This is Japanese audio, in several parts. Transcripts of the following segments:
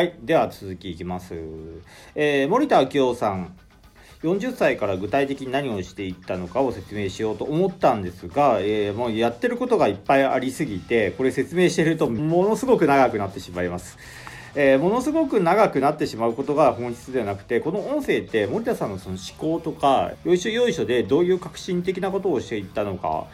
はいでは続きいきます、えー、森田明夫さん40歳から具体的に何をしていったのかを説明しようと思ったんですが、えー、もうやってることがいっぱいありすぎてこれ説明してるとものすごく長くなってしまいます。えー、ものすごく長くなってしまうことが本質ではなくてこの音声って森田さんのその思考とかよいしょよいしょでどういう革新的なことをしていったのか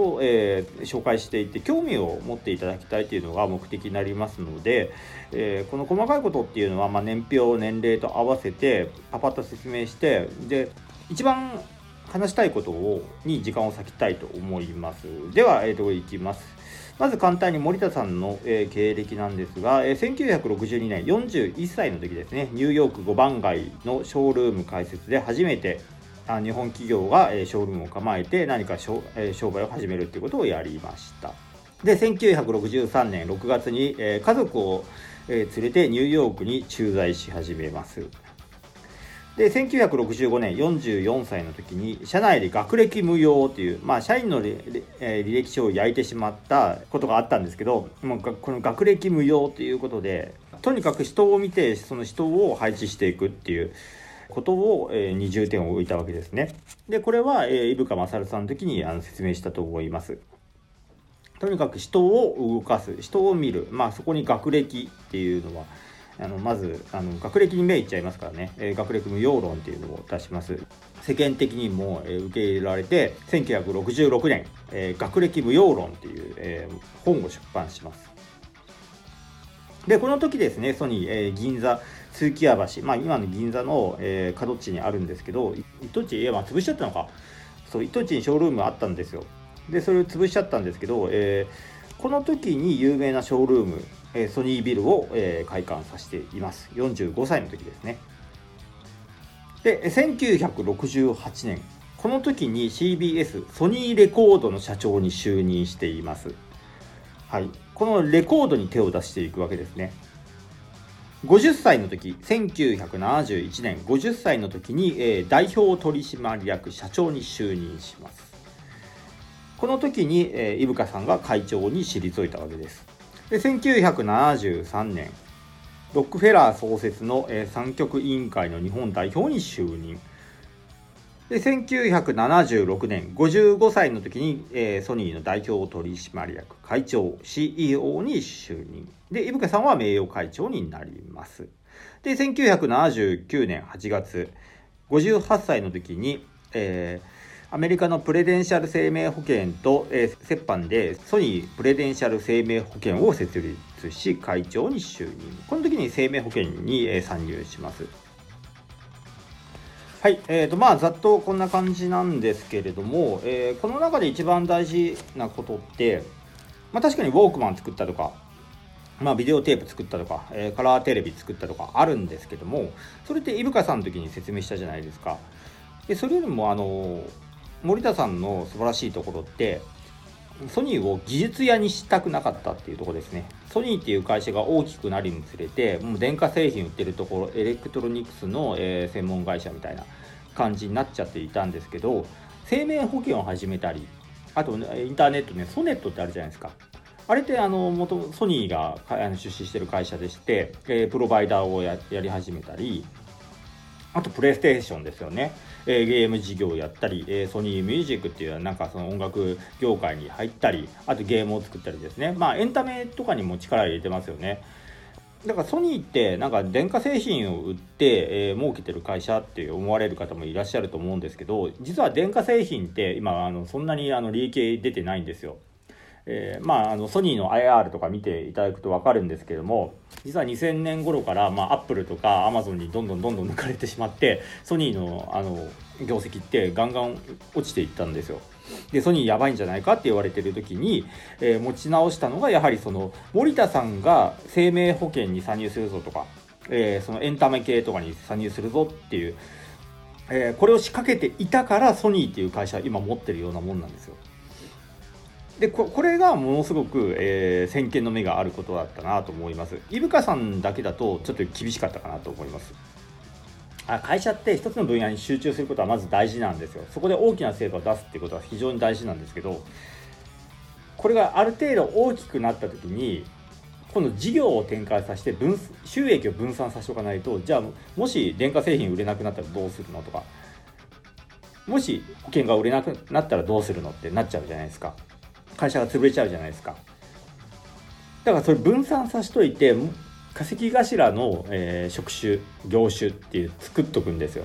を、えー、紹介していって興味を持っていただきたいというのが目的になりますので、えー、この細かいことっていうのは、まあ、年表年齢と合わせてパパッと説明してで一番話したいことをに時間を割きたいと思います。では、えー、といきます。まず簡単に森田さんの、えー、経歴なんですが、えー、1962年41歳の時ですねニューヨーク5番街のショールーム開設で初めて日本企業が、えー、ショールームを構えて何か商,、売を始めるっていうことをやりました。で1963年6月に、家族を、連れてニューヨークに駐在し始めます。で1965年44歳の時に社内で学歴無用という、まあ、社員の履歴書を焼いてしまったことがあったんですけどもうこの学歴無用ということでとにかく人を見てその人を配置していくっていうことを、えー、に重点を置いたわけですね。でこれは、えー、伊深勝さんの時にあの説明したと思います。とにかく人を動かす人を見る、まあ、そこに学歴っていうのはあのまずあの学歴に目いっちゃいますからね、えー、学歴無用論っていうのを出します世間的にも、えー、受け入れられて1966年、えー、学歴無用論っていう、えー、本を出版しますでこの時ですねソニー、えー、銀座通木屋橋、まあ、今の銀座の、えー、角地にあるんですけど糸地いやまあ潰しちゃったのか。そう糸地にショールームあったんですよ。でそれを潰しちゃったんですけど、えー、この時に有名なショールームえソニービルを、え開館させています。45歳の時ですね。で1968年。この時に CBS ソニーレコードの社長に就任しています。はい。このレコードに手を出していくわけですね。50歳の時1971年50歳の時に、えー、代表取締役社長に就任します。この時に、えー、伊深さんが会長に退いたわけです。で1973年ロックフェラー創設の、えー、三極委員会の日本代表に就任。で1976年55歳の時に、えー、ソニーの代表取締役会長 CEO に就任。で伊深さんは名誉会長になります。で1979年8月58歳の時に、えーアメリカのプレデンシャル生命保険と、えー、折半でソニープレデンシャル生命保険を設立し会長に就任。この時に生命保険に、えー、参入します。はい、えーとまあ、ざっとこんな感じなんですけれども、えー、この中で一番大事なことって、まあ、確かにウォークマン作ったとか、まあ、ビデオテープ作ったとか、えー、カラーテレビ作ったとかあるんですけどもそれって井深さんの時に説明したじゃないですか。でそれよりもあの盛田さんの素晴らしいところってソニーを技術屋にしたくなかったっていうとこですね。ソニーっていう会社が大きくなるにつれてもう電化製品売ってるところエレクトロニクスの、えー、専門会社みたいな感じになっちゃっていたんですけど生命保険を始めたりあとインターネットねソネットってあるじゃないですか。あれってあの元ソニーが出資してる会社でして、えー、プロバイダーをやり始めたりあとプレイステーションですよね。えー、ゲーム事業やったり、えー、ソニーミュージックっていうなんかその音楽業界に入ったりあとゲームを作ったりですね。まあエンタメとかにも力入れてますよね。だからソニーってなんか電化製品を売って、えー、儲けてる会社って思われる方もいらっしゃると思うんですけど実は電化製品って今あのそんなにあの利益出てないんですよ。えー、まあ、あのソニーの IR とか見ていただくと分かるんですけども実は2000年頃から、まあ、アップルとかアマゾンにどんどんどんどん抜かれてしまってソニーのあの業績ってガンガン落ちていったんですよ。でソニーやばいんじゃないかって言われてる時に、えー、持ち直したのがやはりその森田さんが生命保険に参入するぞとか、えー、そのエンタメ系とかに参入するぞっていう、え、これを仕掛けていたからソニーっていう会社は今持ってるようなもんなんですよ。でこれがものすごく、えー、先見の目があることだったなと思います。伊深さんだけだとちょっと厳しかったかなと思います。あ会社って一つの分野に集中することはまず大事なんですよ。そこで大きな成果を出すっていうことは非常に大事なんですけど、これがある程度大きくなった時に、この事業を展開させて分収益を分散させておかないとじゃあもし電化製品売れなくなったらどうするのとかもし保険が売れなくなったらどうするのってなっちゃうじゃないですか会社が潰れちゃうじゃないですかだからそれ分散させといて化石頭の、えー、職種業種っていう作っとくんですよ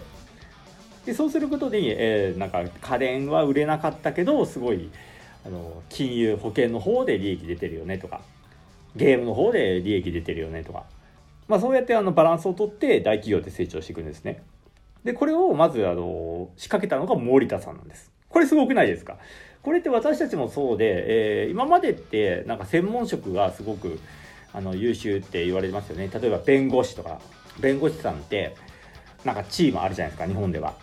でそうすることで、えー、なんか家電は売れなかったけどすごいあの金融保険の方で利益出てるよねとかゲームの方で利益出てるよねとか、まあ、そうやってあのバランスをとって大企業って成長していくんですね。でこれをまずあの仕掛けたのが森田さんなんです。これすごくないですか？これって私たちもそうで、えー、今までってなんか専門職がすごくあの優秀って言われてますよね。例えば弁護士とか弁護士さんってなんかチームあるじゃないですか日本では。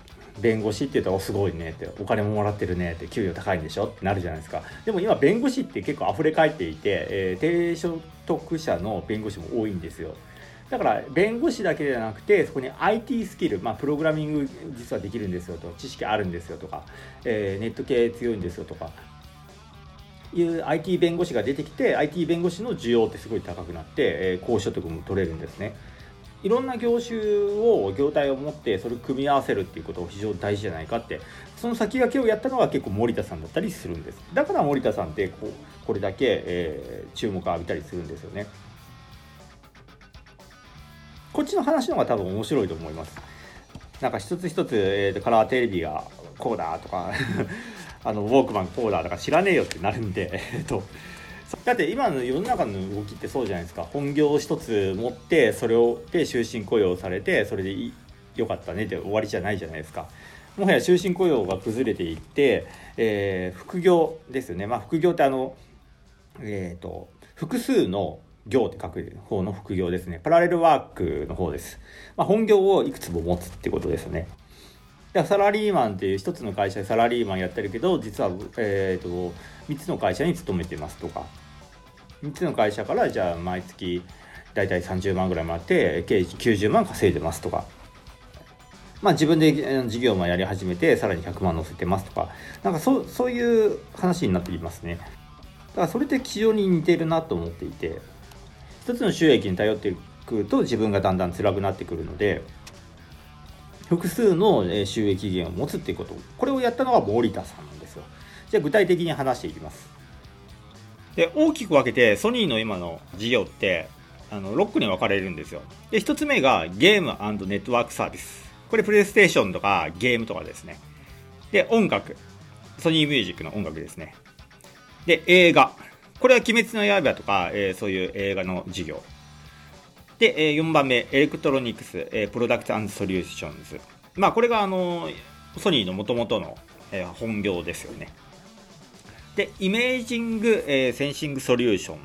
弁護士って言ったらすごいねってお金ももらってるねって給料高いんでしょ？ってなるじゃないですか。でも今弁護士って結構溢れ返っていて、えー、低所得者の弁護士も多いんですよ。だから弁護士だけではなくてそこに IT スキル、まあ、プログラミング実はできるんですよと知識あるんですよとか、えー、ネット系強いんですよとかいう IT 弁護士が出てきて IT 弁護士の需要ってすごい高くなって、えー、高所得も取れるんですね。いろんな業種を業態を持ってそれを組み合わせるっていうことを非常に大事じゃないかってその先駆けをやったのが結構森田さんだったりするんですだから森田さんってこうこれだけ、えー、注目を浴びたりするんですよねこっちの話の方が多分面白いと思います。なんか一つ一つ、えーと、カラーテレビがこうだとか あのウォークマンこうだとか知らねえよってなるんで えっと。だって今の世の中の動きってそうじゃないですか。本業を一つ持ってそれをで終身雇用されてそれでよかったねで終わりじゃないじゃないですか。もはや終身雇用が崩れていって、えー、副業ですよね。まあ副業ってあのえっ、ー、と複数の業って書く方の副業ですね。パラレルワークの方です、まあ、本業をいくつも持つってことですね。サラリーマンっていう一つの会社でサラリーマンやってるけど実は、えーと、3つの会社に勤めてますとか。3つの会社からじゃあ毎月大体30万ぐらいもらって計90万稼いでますとか。まあ自分で事業もやり始めてさらに100万乗せてますとか。なんかそそういう話になっていますね。だからそれって非常に似てるなと思っていて。一つの収益に頼ってくると自分がだんだん辛くなってくるので複数の収益源を持つっていうこと。これをやったのが森田さんなんですよ。じゃあ具体的に話していきます。で大きく分けてソニーの今の事業ってあの6個に分かれるんですよ。で1つ目がゲームネットワークサービスこれプレイステーションとかゲームとかですね。で音楽。ソニーミュージックの音楽ですね。で映画。これは「鬼滅の刃」とか、えー、そういう映画の事業で、え4番目、エレクトロニクス、えプロダクトソリューションズ。まあ、これがあのソニーのもともとの、え本業ですよね。で、イメージング、えセンシングソリューション。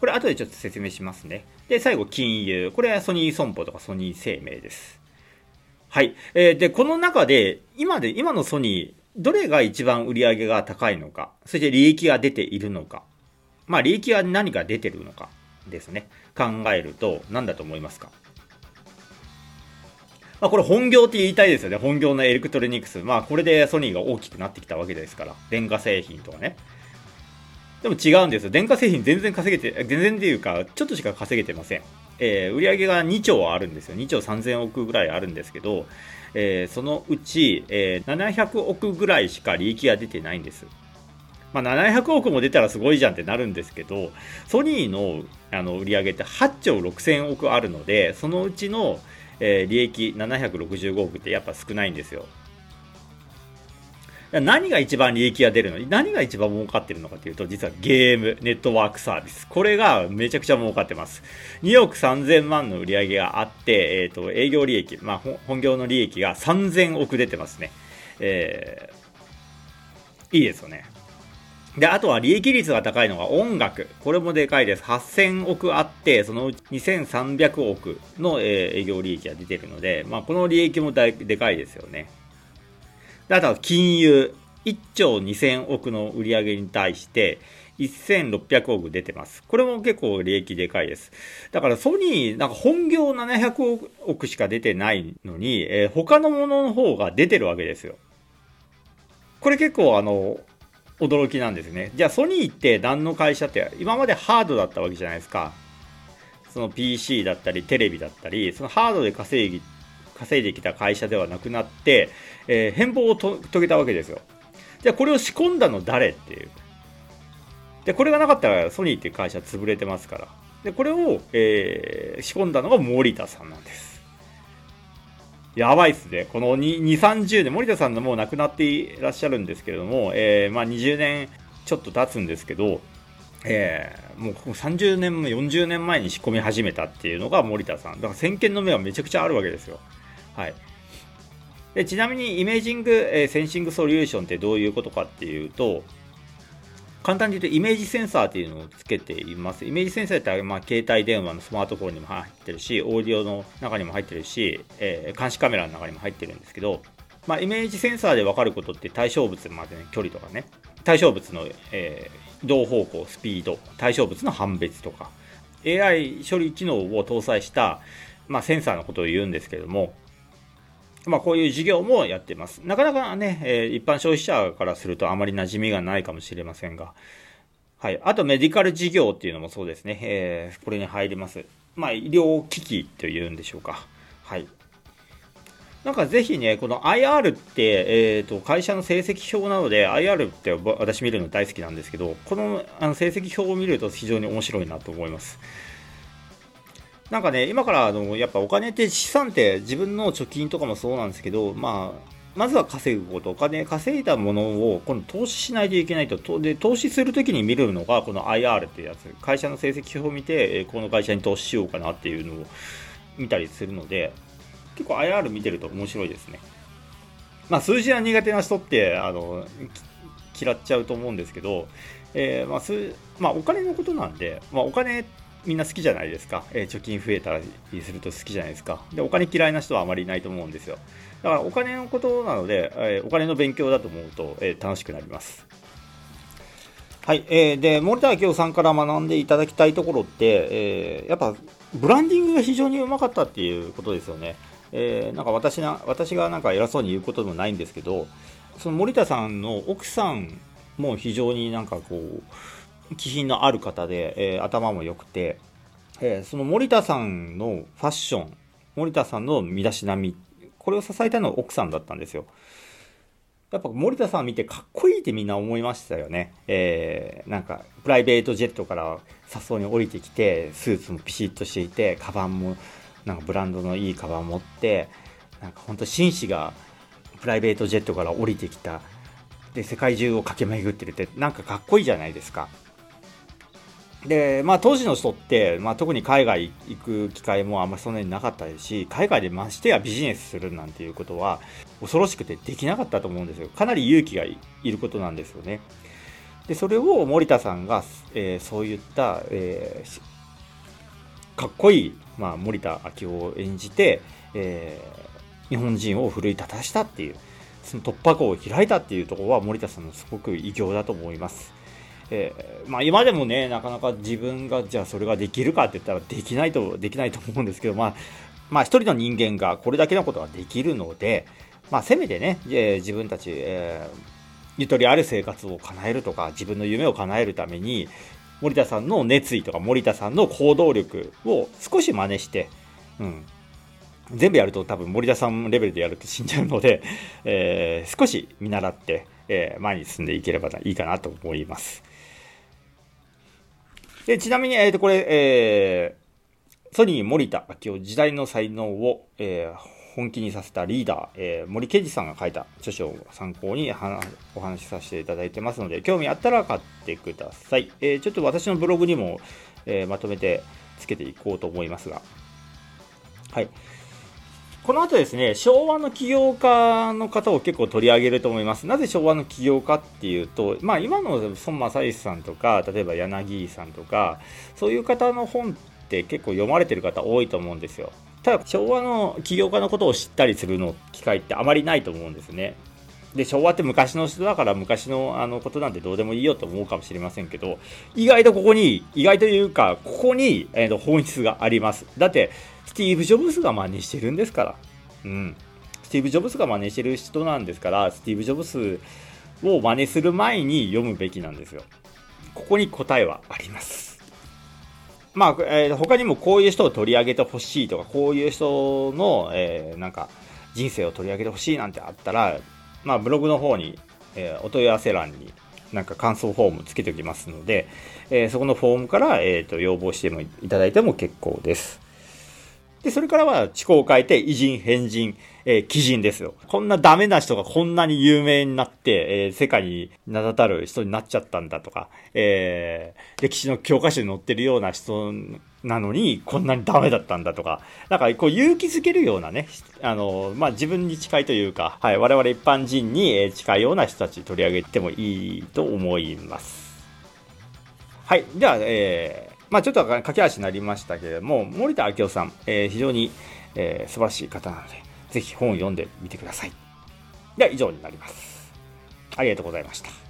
これ後でちょっと説明しますね。で、最後、金融。これはソニー損保とかソニー生命です。はい。えー、で、この中で、今で、今のソニー、どれが一番売り上げが高いのか、そして利益が出ているのか、まあ、利益は何が出てるのか、ですね、考えると何だと思いますか？まあ、これ本業って言いたいですよね。本業のエレクトロニクス。まあこれでソニーが大きくなってきたわけですから。電化製品とかね。でも違うんですよ。電化製品全然稼げて、全然っていうか、ちょっとしか稼げてません。えー、売上が2兆あるんですよ。2兆3000億ぐらいあるんですけど、えー、そのうち、えー、700億ぐらいしか利益が出てないんです。まあ、700億も出たらすごいじゃんってなるんですけど、ソニーのあの売り上げって8兆6000億あるので、そのうちの、えー、利益765億ってやっぱ少ないんですよ。何が一番利益が出るの？何が一番儲かってるのかというと、実はゲーム、ネットワークサービス。これがめちゃくちゃ儲かってます。2億3000万の売り上げがあって、えっ、ー、と、営業利益、まあ、本業の利益が3000億出てますね。えー、いいですよね。で、あとは利益率が高いのが音楽。これもでかいです。8000億あって、そのうち2300億の、えー、営業利益が出てるので、まあ、この利益もでかいですよね。で、あとは金融。1兆2000億の売り上げに対して、1600億出てます。これも結構利益でかいです。だからソニー、なんか本業700億しか出てないのに、えー、他のものの方が出てるわけですよ。これ結構あの、驚きなんですね。じゃあソニーって何の会社って今までハードだったわけじゃないですか。その PC だったりテレビだったり、そのハードで稼ぎ、稼いできた会社ではなくなって、えー、変貌を遂げたわけですよ。じゃあこれを仕込んだの誰っていう。で、これがなかったらソニーっていう会社潰れてますから。で、これを、えー、仕込んだのが森田さんなんです。やばいっすね。この2、30年、盛田さんのもう亡くなっていらっしゃるんですけれども、えー、まあ20年ちょっと経つんですけど、えー、もう30年も40年前に仕込み始めたっていうのが盛田さん。だから先見の目はめちゃくちゃあるわけですよ。はい。でちなみにイメージング、えー、センシングソリューションってどういうことかっていうと、簡単に言うとイメージセンサーっていうのをつけています。イメージセンサーってまあ携帯電話のスマートフォンにも入ってるし、オーディオの中にも入ってるし、えー、監視カメラの中にも入ってるんですけど、まあ、イメージセンサーで分かることって対象物までの距離とかね、対象物の、えー、移動方向、スピード、対象物の判別とか、AI 処理機能を搭載した、まあ、センサーのことを言うんですけども、まあ、こういう事業もやってます。なかなかね、えー、一般消費者からするとあまり馴染みがないかもしれませんが、はい。あと、メディカル事業っていうのもそうですね。えー、これに入ります。まあ、医療機器というんでしょうか。はい。なんかぜひね、この IR って、えっ、ー、と、会社の成績表なので、IR って私見るの大好きなんですけど、このあの成績表を見ると非常に面白いなと思います。なんかね、今からあのやっぱお金って資産って自分の貯金とかもそうなんですけど、まあ、まずは稼ぐこと、お金稼いだものを今度投資しないといけないと、で投資するときに見るのがこの IR ってやつ、会社の成績表を見て、この会社に投資しようかなっていうのを見たりするので、結構 IR 見てると面白いですね。まあ、数字が苦手な人ってあの嫌っちゃうと思うんですけど、えーまあすまあ、お金のことなんで、まあ、お金ってみんな好きじゃないですか、えー、貯金増えたりすると好きじゃないですか。でお金嫌いな人はあまりいないと思うんですよ。だからお金のことなので、えー、お金の勉強だと思うと、えー、楽しくなります。はい、えー、で森田明夫さんから学んでいただきたいところって、えー、やっぱブランディングが非常にうまかったっていうことですよね、えー、なんか私な私がなんか偉そうに言うことでもないんですけどその森田さんの奥さんも非常になんかこう気品のある方で、えー、頭も良くて、えー、その森田さんのファッション、森田さんの身だしなみ、これを支えたのは奥さんだったんですよ。やっぱ森田さん見てかっこいいってみんな思いましたよね。えー、なんか、プライベートジェットからさっに降りてきて、スーツもピシッとしていて、カバンも、なんかブランドのいいカバン持って、なんか本当紳士がプライベートジェットから降りてきた、で、世界中を駆け巡ってるって、なんかかっこいいじゃないですか。で、まあ、当時の人って、まあ、特に海外行く機会もあんまりそんなになかったですし、海外でましてやビジネスするなんていうことは、恐ろしくてできなかったと思うんですよ。かなり勇気がいることなんですよね。で、それを森田さんが、えー、そういった、えー、かっこいい、まあ、森田明夫を演じて、えー、日本人を奮い立たしたっていう、その突破口を開いたっていうところは森田さんのすごく偉業だと思います。えー、まあ、今でもね、なかなか自分がじゃあそれができるかって言ったらできないと、できないと思うんですけど、まあ、まあ、一人の人間がこれだけのことができるので、まあ、せめてね、えー、自分たち、えー、ゆとりある生活を叶えるとか、自分の夢を叶えるために、森田さんの熱意とか森田さんの行動力を少し真似して、うん、全部やると多分森田さんレベルでやると死んじゃうので、えー、少し見習って、えー、前に進んでいければいいかなと思います。で、ちなみに、えっ、ー、と、これ、えー、ソニー森田明夫時代の才能を、えー、本気にさせたリーダー、えー、森圭司さんが書いた著書を参考にお話しさせていただいてますので、興味あったら買ってください。えー、ちょっと私のブログにも、えー、まとめてつけていこうと思いますが。はい。この後ですね、昭和の起業家の方を結構取り上げると思います。なぜ昭和の起業家っていうと、まあ今の孫正義さんとか、例えば柳井さんとか、そういう方の本って結構読まれてる方多いと思うんですよ。ただ昭和の起業家のことを知ったりするの機会ってあまりないと思うんですね。で昭和って昔の人だから昔のあのことなんてどうでもいいよと思うかもしれませんけど意外とここに意外というかここに、えー、と本質がありますだってスティーブ・ジョブズが真似してるんですからうんスティーブ・ジョブズが真似してる人なんですからスティーブ・ジョブズを真似する前に読むべきなんですよ。ここに答えはあります。まあ、えー、他にもこういう人を取り上げてほしいとか、こういう人の、えー、なんか、人生を取り上げてほしいなんてあったら、まあ、ブログの方に、えー、お問い合わせ欄になんか感想フォームつけておきますので、えー、そこのフォームから、えーと、要望してもいただいても結構です。で、それからは、思考を変えて、偉人、変人、えー、鬼人ですよ。こんなダメな人がこんなに有名になって、えー、世界に名だたる人になっちゃったんだとか、えー、歴史の教科書に載ってるような人なのに、こんなにダメだったんだとか、なんかこう勇気づけるようなね、あの、まあ、自分に近いというか、はい、我々一般人に近いような人たち取り上げてもいいと思います。はい、では、えー、まあ、ちょっと駆け足になりましたけれども、森田明夫さん、えー、非常に、えー、素晴らしい方なので、ぜひ本を読んでみてください。では以上になります。ありがとうございました。